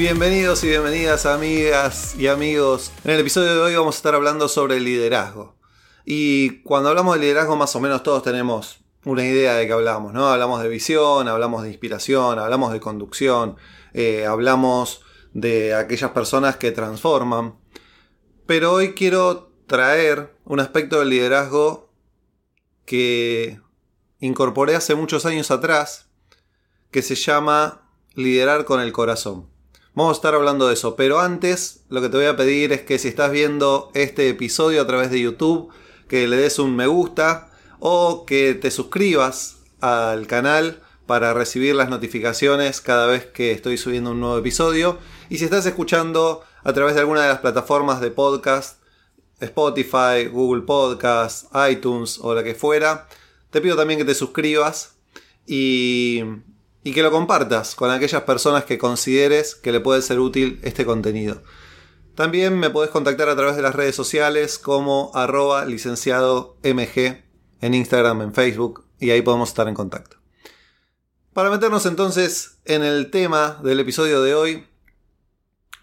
Bienvenidos y bienvenidas amigas y amigos. En el episodio de hoy vamos a estar hablando sobre liderazgo. Y cuando hablamos de liderazgo más o menos todos tenemos una idea de qué hablamos, ¿no? Hablamos de visión, hablamos de inspiración, hablamos de conducción, eh, hablamos de aquellas personas que transforman. Pero hoy quiero traer un aspecto del liderazgo que incorporé hace muchos años atrás, que se llama liderar con el corazón. Vamos a estar hablando de eso, pero antes lo que te voy a pedir es que si estás viendo este episodio a través de YouTube, que le des un me gusta o que te suscribas al canal para recibir las notificaciones cada vez que estoy subiendo un nuevo episodio. Y si estás escuchando a través de alguna de las plataformas de podcast, Spotify, Google Podcast, iTunes o la que fuera, te pido también que te suscribas y, y que lo compartas con aquellas personas que consideres que le puede ser útil este contenido. También me podés contactar a través de las redes sociales como arroba en Instagram, en Facebook y ahí podemos estar en contacto. Para meternos entonces en el tema del episodio de hoy,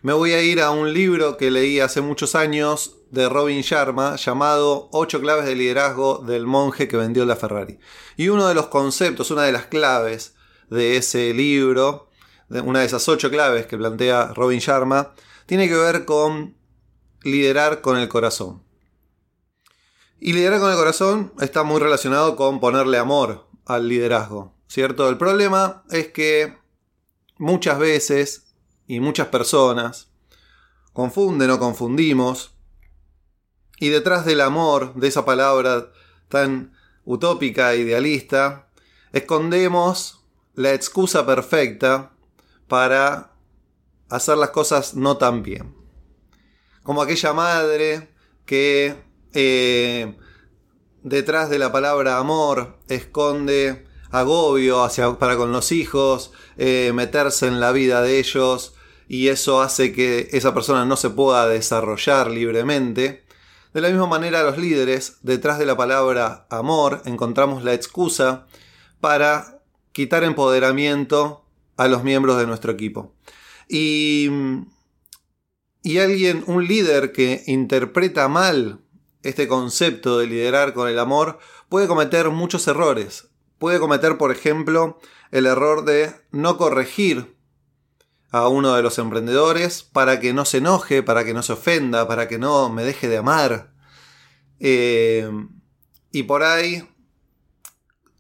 me voy a ir a un libro que leí hace muchos años de Robin Sharma llamado Ocho claves de liderazgo del monje que vendió la Ferrari. Y uno de los conceptos, una de las claves de ese libro, una de esas ocho claves que plantea Robin Sharma, tiene que ver con liderar con el corazón. Y liderar con el corazón está muy relacionado con ponerle amor al liderazgo, ¿cierto? El problema es que muchas veces y muchas personas confunden o confundimos y detrás del amor, de esa palabra tan utópica idealista, escondemos la excusa perfecta para hacer las cosas no tan bien. Como aquella madre que eh, detrás de la palabra amor esconde agobio hacia, para con los hijos, eh, meterse en la vida de ellos y eso hace que esa persona no se pueda desarrollar libremente. De la misma manera, los líderes, detrás de la palabra amor, encontramos la excusa para quitar empoderamiento a los miembros de nuestro equipo. Y, alguien, un líder que interpreta mal este concepto de liderar con el amor, puede cometer muchos errores. Puede cometer, por ejemplo, el error de no corregir a uno de los emprendedores para que no se enoje, para que no se ofenda, para que no me deje de amar. Eh, y por ahí,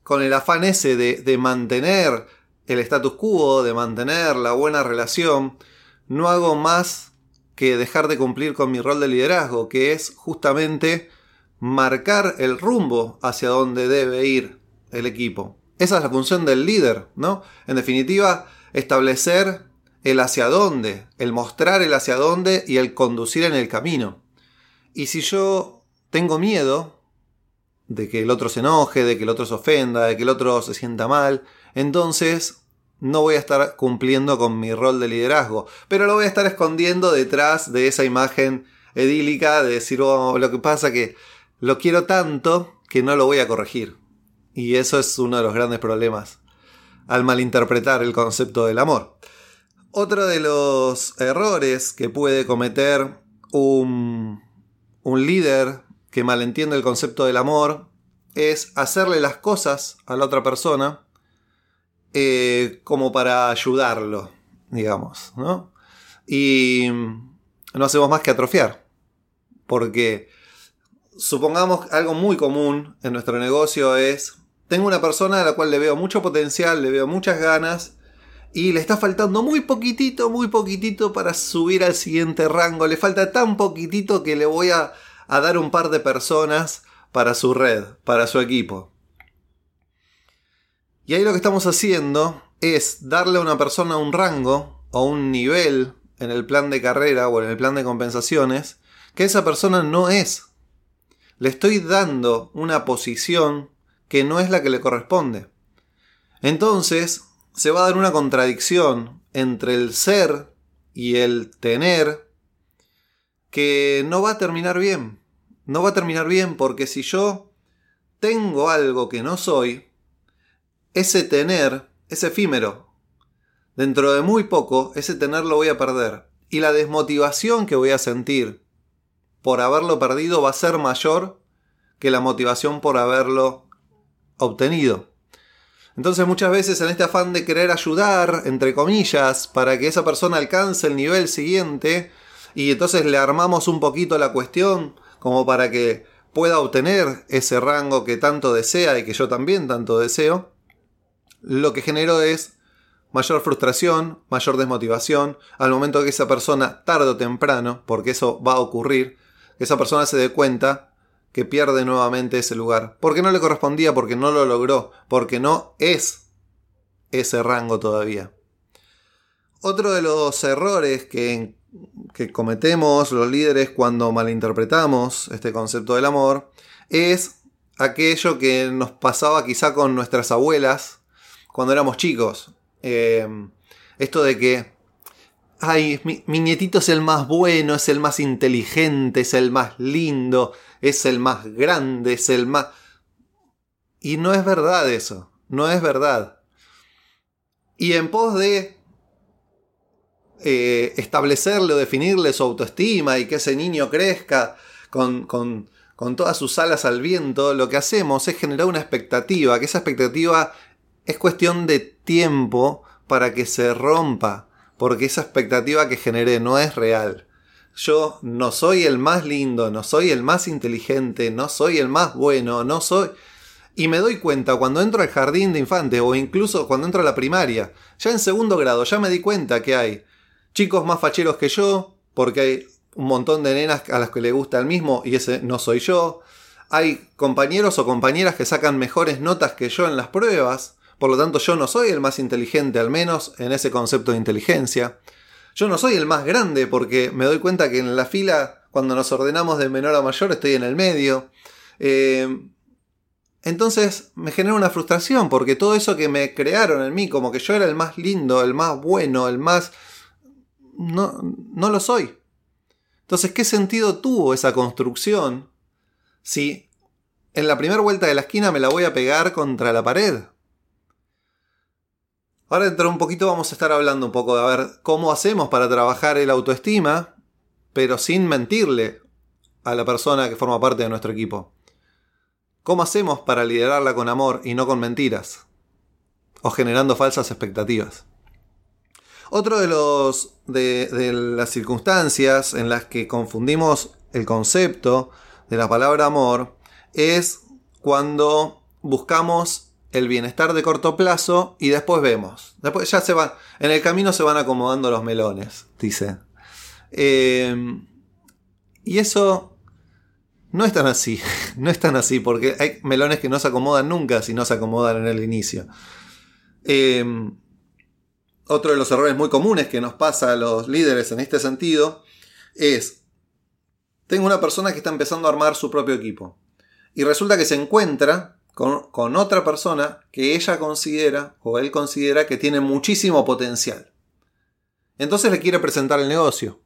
con el afán ese de, mantener el status quo, de mantener la buena relación, no hago más que dejar de cumplir con mi rol de liderazgo, que es justamente marcar el rumbo hacia donde debe ir el equipo. Esa es la función del líder, ¿no? En definitiva, establecer el hacia dónde, el mostrar el hacia dónde y el conducir en el camino. Y si yo tengo miedo de que el otro se enoje, de que el otro se ofenda, de que el otro se sienta mal, entonces no voy a estar cumpliendo con mi rol de liderazgo, pero lo voy a estar escondiendo detrás de esa imagen edílica de decir, oh, lo que pasa que lo quiero tanto que no lo voy a corregir. Y eso es uno de los grandes problemas al malinterpretar el concepto del amor. Otro de los errores que puede cometer un, un líder que malentiende el concepto del amor es hacerle las cosas a la otra persona eh, como para ayudarlo, digamos, ¿no? Y no hacemos más que atrofiar. Porque supongamos algo muy común en nuestro negocio es, tengo una persona a la cual le veo mucho potencial, le veo muchas ganas, y le está faltando muy poquitito, muy poquitito para subir al siguiente rango. Le falta tan poquitito que le voy a, dar un par de personas para su red, para su equipo. Y ahí lo que estamos haciendo es darle a una persona un rango o un nivel en el plan de carrera o en el plan de compensaciones que esa persona no es. Le estoy dando una posición que no es la que le corresponde. Entonces, se va a dar una contradicción entre el ser y el tener que no va a terminar bien. No va a terminar bien porque si yo tengo algo que no soy, ese tener es efímero. Dentro de muy poco, ese tener lo voy a perder. Y la desmotivación que voy a sentir por haberlo perdido va a ser mayor que la motivación por haberlo obtenido. Entonces muchas veces en este afán de querer ayudar, entre comillas, para que esa persona alcance el nivel siguiente, y entonces le armamos un poquito la cuestión como para que pueda obtener ese rango que tanto desea y que yo también tanto deseo, lo que genero es mayor frustración, mayor desmotivación, al momento que esa persona tarde o temprano, porque eso va a ocurrir, que esa persona se dé cuenta que pierde nuevamente ese lugar, porque no le correspondía, porque no lo logró, porque no es ese rango todavía. Otro de los errores que, que cometemos los líderes cuando malinterpretamos este concepto del amor es aquello que nos pasaba quizá con nuestras abuelas cuando éramos chicos. Eh, esto de que, ay, mi, nietito es el más bueno, es el más inteligente, es el más lindo, es el más grande, es el más... Y no es verdad eso, no es verdad. Y en pos de eh, establecerle o definirle su autoestima y que ese niño crezca con, con, con todas sus alas al viento, lo que hacemos es generar una expectativa, que esa expectativa es cuestión de tiempo para que se rompa, porque esa expectativa que generé no es real. Yo no soy el más lindo, no soy el más inteligente, no soy el más bueno, no soy... Y me doy cuenta cuando entro al jardín de infantes o incluso cuando entro a la primaria, ya en segundo grado, ya me di cuenta que hay chicos más facheros que yo, porque hay un montón de nenas a las que le gusta el mismo y ese no soy yo. Hay compañeros o compañeras que sacan mejores notas que yo en las pruebas, por lo tanto yo no soy el más inteligente, al menos en ese concepto de inteligencia. Yo no soy el más grande porque me doy cuenta que en la fila, cuando nos ordenamos de menor a mayor, estoy en el medio. Eh, entonces me genera una frustración porque todo eso que me crearon en mí, como que yo era el más lindo, el más bueno, el más no, no lo soy. Entonces, ¿qué sentido tuvo esa construcción si en la primera vuelta de la esquina me la voy a pegar contra la pared? Ahora dentro de un poquito vamos a estar hablando un poco de a ver cómo hacemos para trabajar el autoestima, pero sin mentirle a la persona que forma parte de nuestro equipo. ¿Cómo hacemos para liderarla con amor y no con mentiras? O generando falsas expectativas. Otro de los de, las circunstancias en las que confundimos el concepto de la palabra amor es cuando buscamos el bienestar de corto plazo y después vemos. Después ya se van, en el camino se van acomodando los melones, dice. Em, y eso no es tan así, no es tan así, porque hay melones que no se acomodan nunca si no se acomodan en el inicio. Eh, otro de los errores muy comunes que nos pasa a los líderes en este sentido es, tengo una persona que está empezando a armar su propio equipo y resulta que se encuentra con, otra persona que ella considera o él considera que tiene muchísimo potencial. Entonces le quiere presentar el negocio.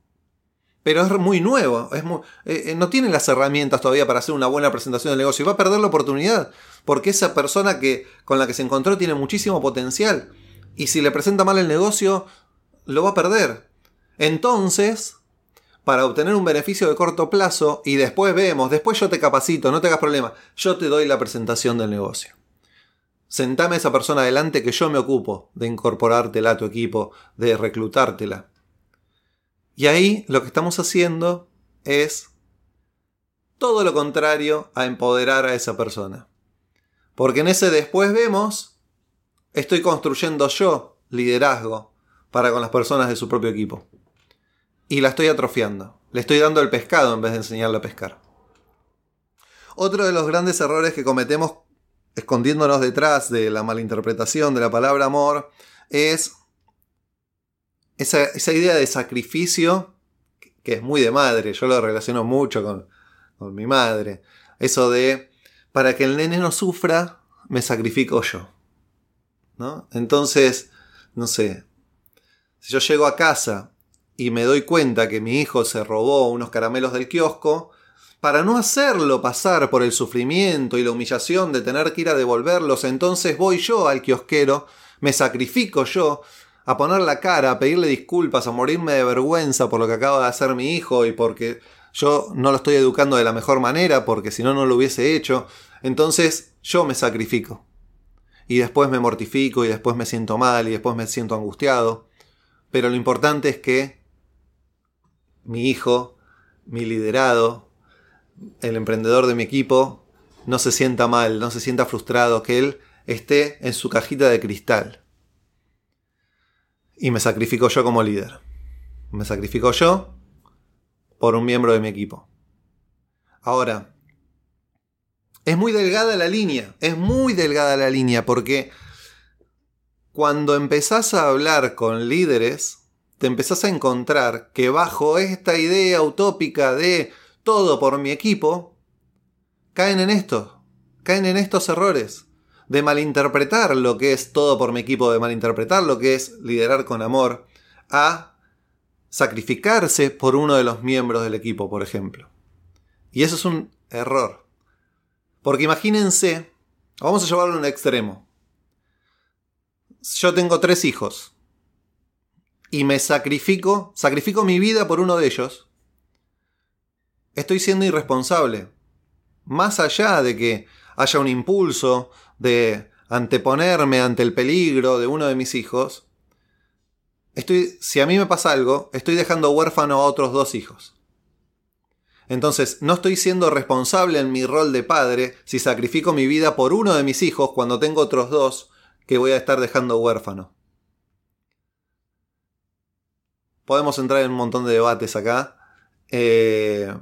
Pero es muy nuevo, es eh, eh, no tiene las herramientas todavía para hacer una buena presentación del negocio y va a perder la oportunidad porque esa persona que, con la que se encontró tiene muchísimo potencial y si le presenta mal el negocio, lo va a perder. Entonces, para obtener un beneficio de corto plazo y después vemos, después yo te capacito, no te hagas problema, yo te doy la presentación del negocio. Sentame a esa persona adelante que yo me ocupo de incorporártela a tu equipo, de reclutártela. Y ahí lo que estamos haciendo es todo lo contrario a empoderar a esa persona. Porque en ese después vemos estoy construyendo yo liderazgo para con las personas de su propio equipo. Y la estoy atrofiando. Le estoy dando el pescado en vez de enseñarle a pescar. Otro de los grandes errores que cometemos escondiéndonos detrás de la malinterpretación de la palabra amor es esa, idea de sacrificio que es muy de madre, yo lo relaciono mucho con, con mi madre. Eso de, para que el nene no sufra, me sacrifico yo. Entonces, no sé, si yo llego a casa y me doy cuenta que mi hijo se robó unos caramelos del kiosco, para no hacerlo pasar por el sufrimiento y la humillación de tener que ir a devolverlos, entonces voy yo al kiosquero, me sacrifico yo, a poner la cara, a pedirle disculpas, a morirme de vergüenza por lo que acaba de hacer mi hijo y porque yo no lo estoy educando de la mejor manera, porque si no, no lo hubiese hecho. Entonces yo me sacrifico. Y después me mortifico y después me siento mal y después me siento angustiado. Pero lo importante es que mi hijo, mi liderado, el emprendedor de mi equipo no se sienta mal, no se sienta frustrado, que él esté en su cajita de cristal. Y me sacrifico yo como líder. Me sacrifico yo por un miembro de mi equipo. Ahora, es muy delgada la línea, es muy delgada la línea porque cuando empezás a hablar con líderes, te empezás a encontrar que bajo esta idea utópica de todo por mi equipo, caen en esto, caen en estos errores de malinterpretar lo que es todo por mi equipo, de malinterpretar lo que es liderar con amor, a sacrificarse por uno de los miembros del equipo, por ejemplo. Y eso es un error. Porque imagínense, vamos a llevarlo a un extremo. Yo tengo tres hijos y me sacrifico, sacrifico mi vida por uno de ellos, estoy siendo irresponsable. Más allá de que haya un impulso de anteponerme ante el peligro de uno de mis hijos, estoy, si a mí me pasa algo, estoy dejando huérfano a otros dos hijos. Entonces, no estoy siendo responsable en mi rol de padre si sacrifico mi vida por uno de mis hijos cuando tengo otros dos que voy a estar dejando huérfano. Podemos entrar en un montón de debates acá. Eh,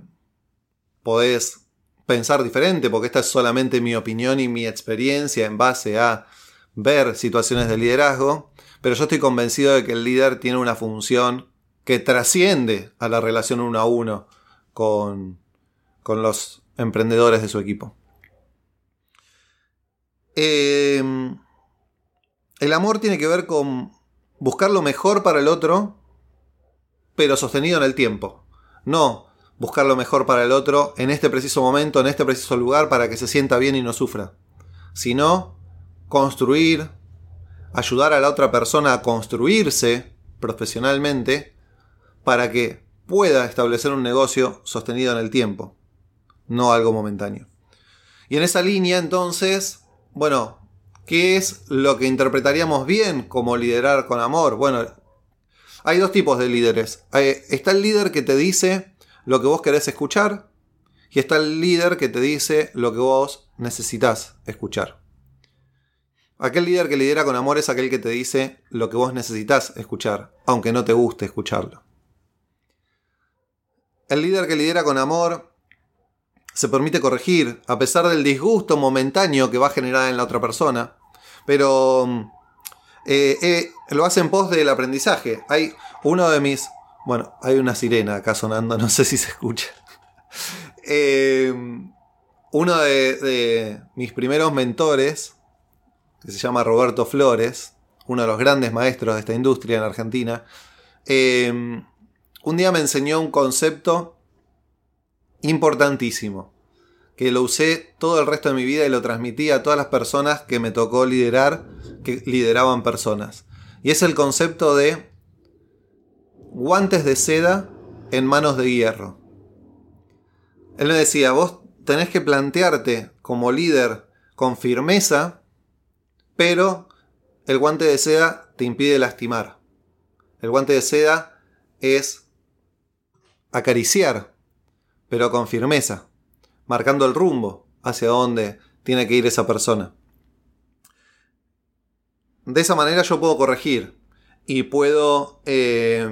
podés pensar diferente, porque esta es solamente mi opinión y mi experiencia en base a ver situaciones de liderazgo, pero yo estoy convencido de que el líder tiene una función que trasciende a la relación uno a uno con, con los emprendedores de su equipo. Em, el amor tiene que ver con buscar lo mejor para el otro, pero sostenido en el tiempo. No buscar lo mejor para el otro en este preciso momento, en este preciso lugar, para que se sienta bien y no sufra. Sino construir, ayudar a la otra persona a construirse profesionalmente para que pueda establecer un negocio sostenido en el tiempo, no algo momentáneo. Y en esa línea entonces, bueno, ¿qué es lo que interpretaríamos bien como liderar con amor? Bueno, hay dos tipos de líderes. Está el líder que te dice, lo que vos querés escuchar y está el líder que te dice lo que vos necesitas escuchar. Aquel líder que lidera con amor es aquel que te dice lo que vos necesitas escuchar, aunque no te guste escucharlo. El líder que lidera con amor se permite corregir, a pesar del disgusto momentáneo que va a generar en la otra persona, pero eh, eh, lo hace en pos del aprendizaje. Hay uno de mis bueno, hay una sirena acá sonando, no sé si se escucha. Eh, uno de, mis primeros mentores, que se llama Roberto Flores, uno de los grandes maestros de esta industria en Argentina, un día me enseñó un concepto importantísimo, que lo usé todo el resto de mi vida y lo transmití a todas las personas que me tocó liderar, que lideraban personas. Y es el concepto de guantes de seda en manos de hierro. Él me decía, vos tenés que plantearte como líder con firmeza, pero el guante de seda te impide lastimar. El guante de seda es acariciar, pero con firmeza, marcando el rumbo hacia dónde tiene que ir esa persona. De esa manera yo puedo corregir y puedo eh,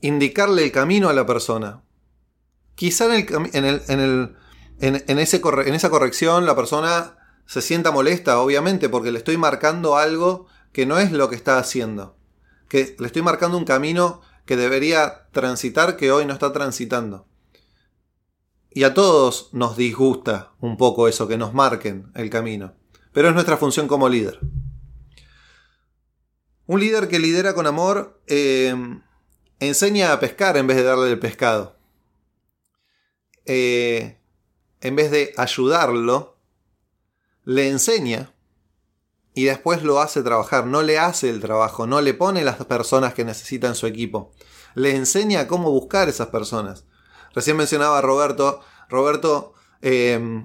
indicarle el camino a la persona. Quizá en, en esa corrección la persona se sienta molesta, obviamente, porque le estoy marcando algo que no es lo que está haciendo. Que le estoy marcando un camino que debería transitar que hoy no está transitando. Y a todos nos disgusta un poco eso, que nos marquen el camino. Pero es nuestra función como líder. Un líder que lidera con amor eh, enseña a pescar en vez de darle el pescado. Eh, en vez de ayudarlo, le enseña y después lo hace trabajar. No le hace el trabajo, no le pone las personas que necesita en su equipo. Le enseña cómo buscar esas personas. Recién mencionaba Roberto. Roberto eh,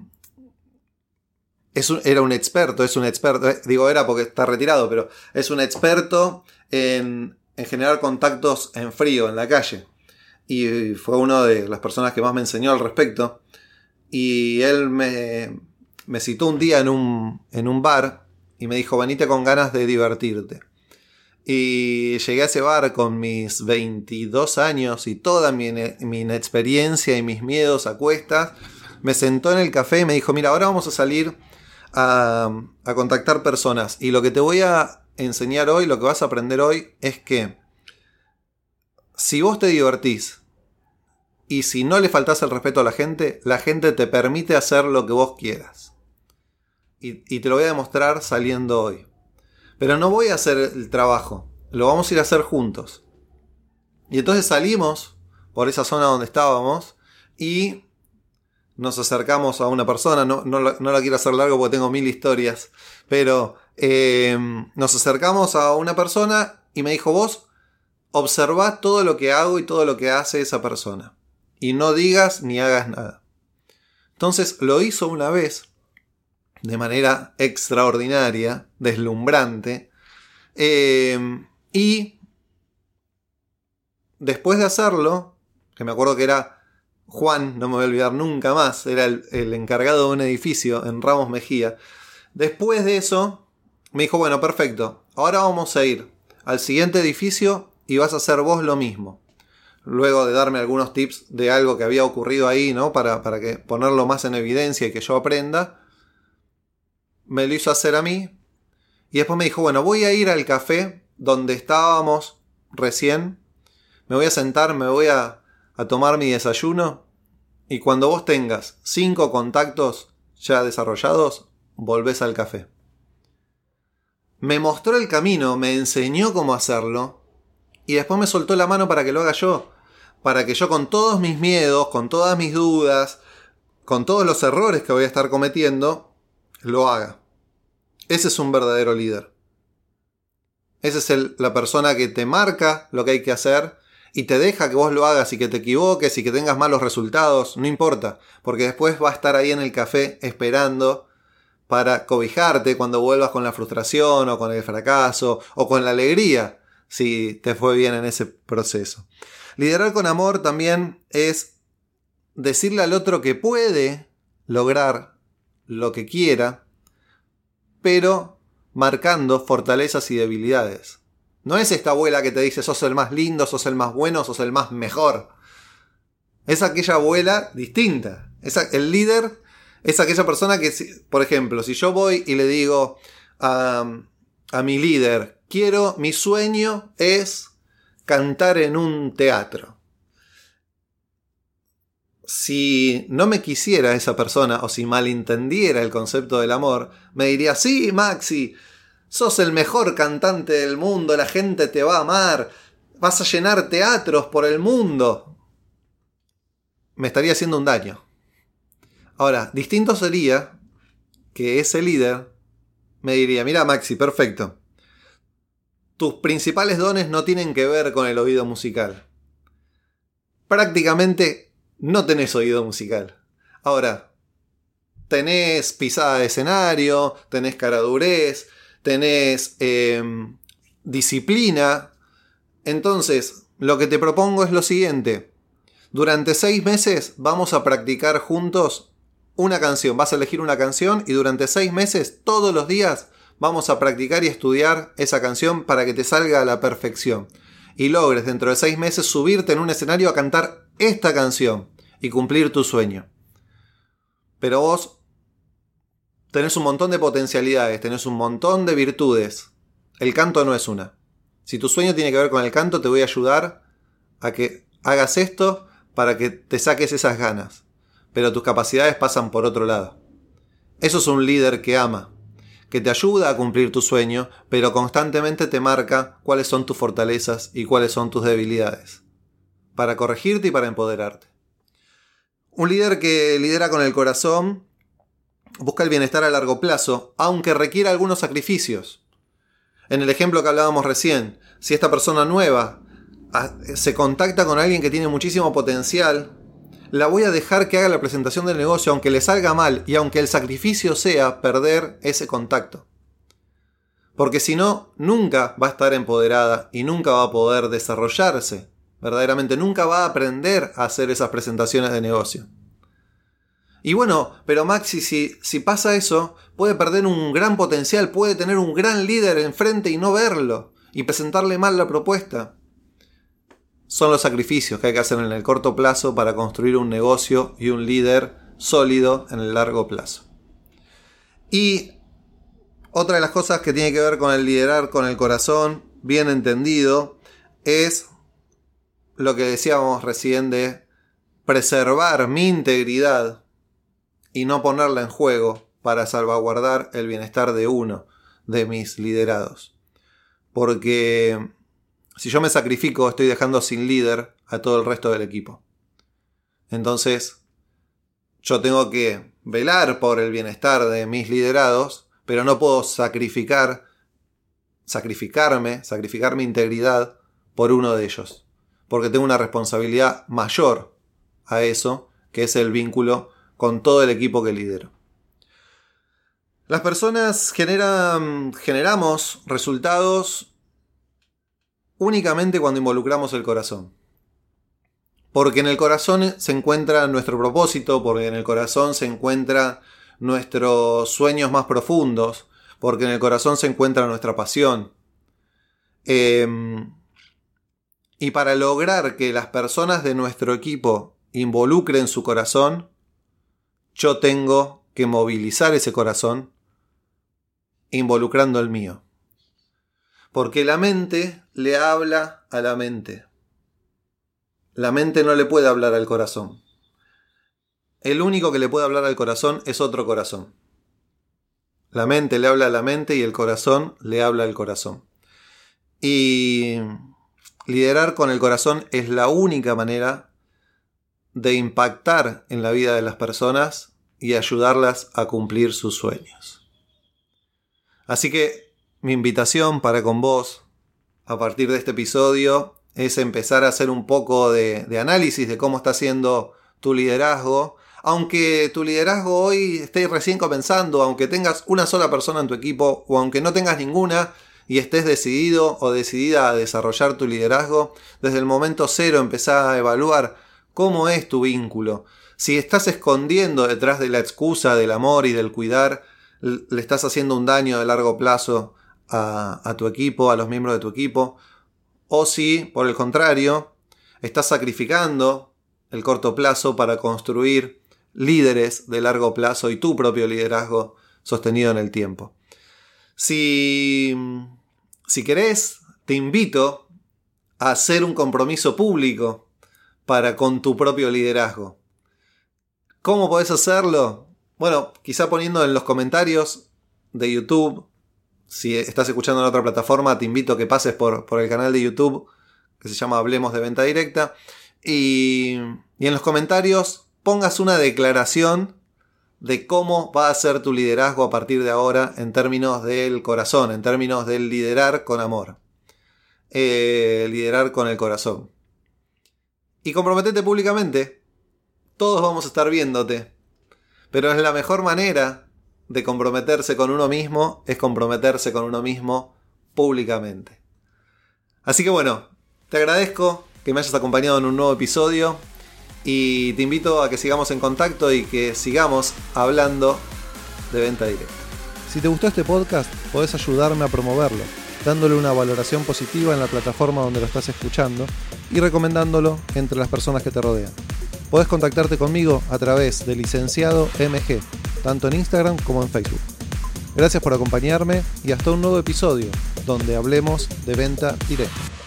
era un experto, es un experto, eh, digo era porque está retirado, pero es un experto en, generar contactos en frío, en la calle. Y fue una de las personas que más me enseñó al respecto. Y él me, me citó un día en un, en un bar y me dijo, venite con ganas de divertirte. Y llegué a ese bar con mis 22 años y toda mi, mi inexperiencia y mis miedos a cuestas. Me sentó en el café y me dijo, mira, ahora vamos a salir a, contactar personas. Y lo que te voy a enseñar hoy, lo que vas a aprender hoy, es que si vos te divertís y si no le faltás el respeto a la gente, la gente te permite hacer lo que vos quieras. Y, te lo voy a demostrar saliendo hoy. Pero no voy a hacer el trabajo, lo vamos a ir a hacer juntos. Y entonces salimos por esa zona donde estábamos y nos acercamos a una persona, no, la, quiero hacer largo porque tengo mil historias, pero eh, nos acercamos a una persona y me dijo, vos observa todo lo que hago y todo lo que hace esa persona. Y no digas ni hagas nada. Entonces lo hizo una vez, de manera extraordinaria, deslumbrante, eh, y después de hacerlo, que me acuerdo que era Juan, no me voy a olvidar nunca más, era el, encargado de un edificio en Ramos Mejía. Después de eso, me dijo, bueno, perfecto, ahora vamos a ir al siguiente edificio y vas a hacer vos lo mismo. Luego de darme algunos tips de algo que había ocurrido ahí, ¿no? Para, para que ponerlo más en evidencia y que yo aprenda, me lo hizo hacer a mí. Y después me dijo, bueno, voy a ir al café donde estábamos recién. Me voy a sentar, me voy a a tomar mi desayuno y cuando vos tengas cinco contactos ya desarrollados, volvés al café. Me mostró el camino, me enseñó cómo hacerlo y después me soltó la mano para que lo haga yo, para que yo con todos mis miedos, con todas mis dudas, con todos los errores que voy a estar cometiendo, lo haga. Ese es un verdadero líder. Esa es la persona que te marca lo que hay que hacer y te deja que vos lo hagas y que te equivoques y que tengas malos resultados, no importa, porque después va a estar ahí en el café esperando para cobijarte cuando vuelvas con la frustración o con el fracaso o con la alegría si te fue bien en ese proceso. Liderar con amor también es decirle al otro que puede lograr lo que quiera, pero marcando fortalezas y debilidades. No es esta abuela que te dice sos el más lindo, sos el más bueno, sos el más mejor. Es aquella abuela distinta. Es el líder es aquella persona que, por ejemplo, si yo voy y le digo a, a mi líder, quiero, mi sueño es cantar en un teatro. Si no me quisiera esa persona o si malentendiera el concepto del amor, me diría, sí, Maxi, Sos el mejor cantante del mundo, la gente te va a amar, vas a llenar teatros por el mundo. Me estaría haciendo un daño. Ahora, distinto sería que ese líder me diría, mira Maxi, perfecto. Tus principales dones no tienen que ver con el oído musical. Prácticamente no tenés oído musical. Ahora, tenés pisada de escenario, tenés caradurez, tenés em, disciplina. Entonces, lo que te propongo es lo siguiente. Durante seis meses vamos a practicar juntos una canción. Vas a elegir una canción y durante seis meses, todos los días, vamos a practicar y estudiar esa canción para que te salga a la perfección. Y logres dentro de seis meses subirte en un escenario a cantar esta canción y cumplir tu sueño. Pero vos tenés un montón de potencialidades, tenés un montón de virtudes. El canto no es una. Si tu sueño tiene que ver con el canto, te voy a ayudar a que hagas esto para que te saques esas ganas, pero tus capacidades pasan por otro lado. Eso es un líder que ama, que te ayuda a cumplir tu sueño, pero constantemente te marca cuáles son tus fortalezas y cuáles son tus debilidades, para corregirte y para empoderarte. Un líder que lidera con el corazón busca el bienestar a largo plazo, aunque requiera algunos sacrificios. En el ejemplo que hablábamos recién, si esta persona nueva ah, se contacta con alguien que tiene muchísimo potencial, la voy a dejar que haga la presentación del negocio aunque le salga mal y aunque el sacrificio sea perder ese contacto. Porque si no, nunca va a estar empoderada y nunca va a poder desarrollarse verdaderamente nunca va a aprender a hacer esas presentaciones de negocio. Y bueno, pero Maxi, si, si pasa eso, puede perder un gran potencial, puede tener un gran líder enfrente y no verlo, y presentarle mal la propuesta. Son los sacrificios que hay que hacer en el corto plazo para construir un negocio y un líder sólido en el largo plazo. Y otra de las cosas que tiene que ver con el liderar con el corazón, bien entendido, es lo que decíamos recién de preservar mi integridad y no ponerla en juego para salvaguardar el bienestar de uno de mis liderados. Porque si yo me sacrifico, estoy dejando sin líder a todo el resto del equipo. Entonces, yo tengo que velar por el bienestar de mis liderados, pero no puedo sacrificar, sacrificarme, sacrificar mi integridad por uno de ellos porque tengo una responsabilidad mayor a eso, que es el vínculo con todo el equipo que lidero. Las personas generan, generamos resultados únicamente cuando involucramos el corazón. Porque en el corazón se encuentra nuestro propósito, porque en el corazón se encuentran nuestros sueños más profundos, porque en el corazón se encuentra nuestra pasión. Eh, y para lograr que las personas de nuestro equipo involucren su corazón, yo tengo que movilizar ese corazón involucrando el mío. Porque la mente le habla a la mente. La mente no le puede hablar al corazón. El único que le puede hablar al corazón es otro corazón. La mente le habla a la mente y el corazón le habla al corazón. Y Liderar con el corazón es la única manera de impactar en la vida de las personas y ayudarlas a cumplir sus sueños. Así que mi invitación para con vos a partir de este episodio es empezar a hacer un poco de, análisis de cómo está siendo tu liderazgo. Aunque tu liderazgo hoy esté recién comenzando, aunque tengas una sola persona en tu equipo o aunque no tengas ninguna, y estés decidido o decidida a desarrollar tu liderazgo, desde el momento cero empezá a evaluar cómo es tu vínculo. Si estás escondiendo detrás de la excusa del amor y del cuidar, le estás haciendo un daño de largo plazo a, a tu equipo, a los miembros de tu equipo, o si, por el contrario, estás sacrificando el corto plazo para construir líderes de largo plazo y tu propio liderazgo sostenido en el tiempo. Si si querés, te invito a hacer un compromiso público para con tu propio liderazgo. ¿Cómo podés hacerlo? Bueno, quizá poniendo en los comentarios de YouTube, si estás escuchando en otra plataforma, te invito a que pases por, por el canal de YouTube que se llama Hablemos de Venta Directa y, y en los comentarios pongas una declaración de cómo va a ser tu liderazgo a partir de ahora en términos del corazón, en términos del liderar con amor. Eh, liderar con el corazón. Y comprometete públicamente. Todos vamos a estar viéndote. Pero es la mejor manera de comprometerse con uno mismo, es comprometerse con uno mismo públicamente. Así que bueno, te agradezco que me hayas acompañado en un nuevo episodio. Y te invito a que sigamos en contacto y que sigamos hablando de venta directa. Si te gustó este podcast, podés ayudarme a promoverlo, dándole una valoración positiva en la plataforma donde lo estás escuchando y recomendándolo entre las personas que te rodean. Podés contactarte conmigo a través de licenciado MG, tanto en Instagram como en Facebook. Gracias por acompañarme y hasta un nuevo episodio donde hablemos de venta directa.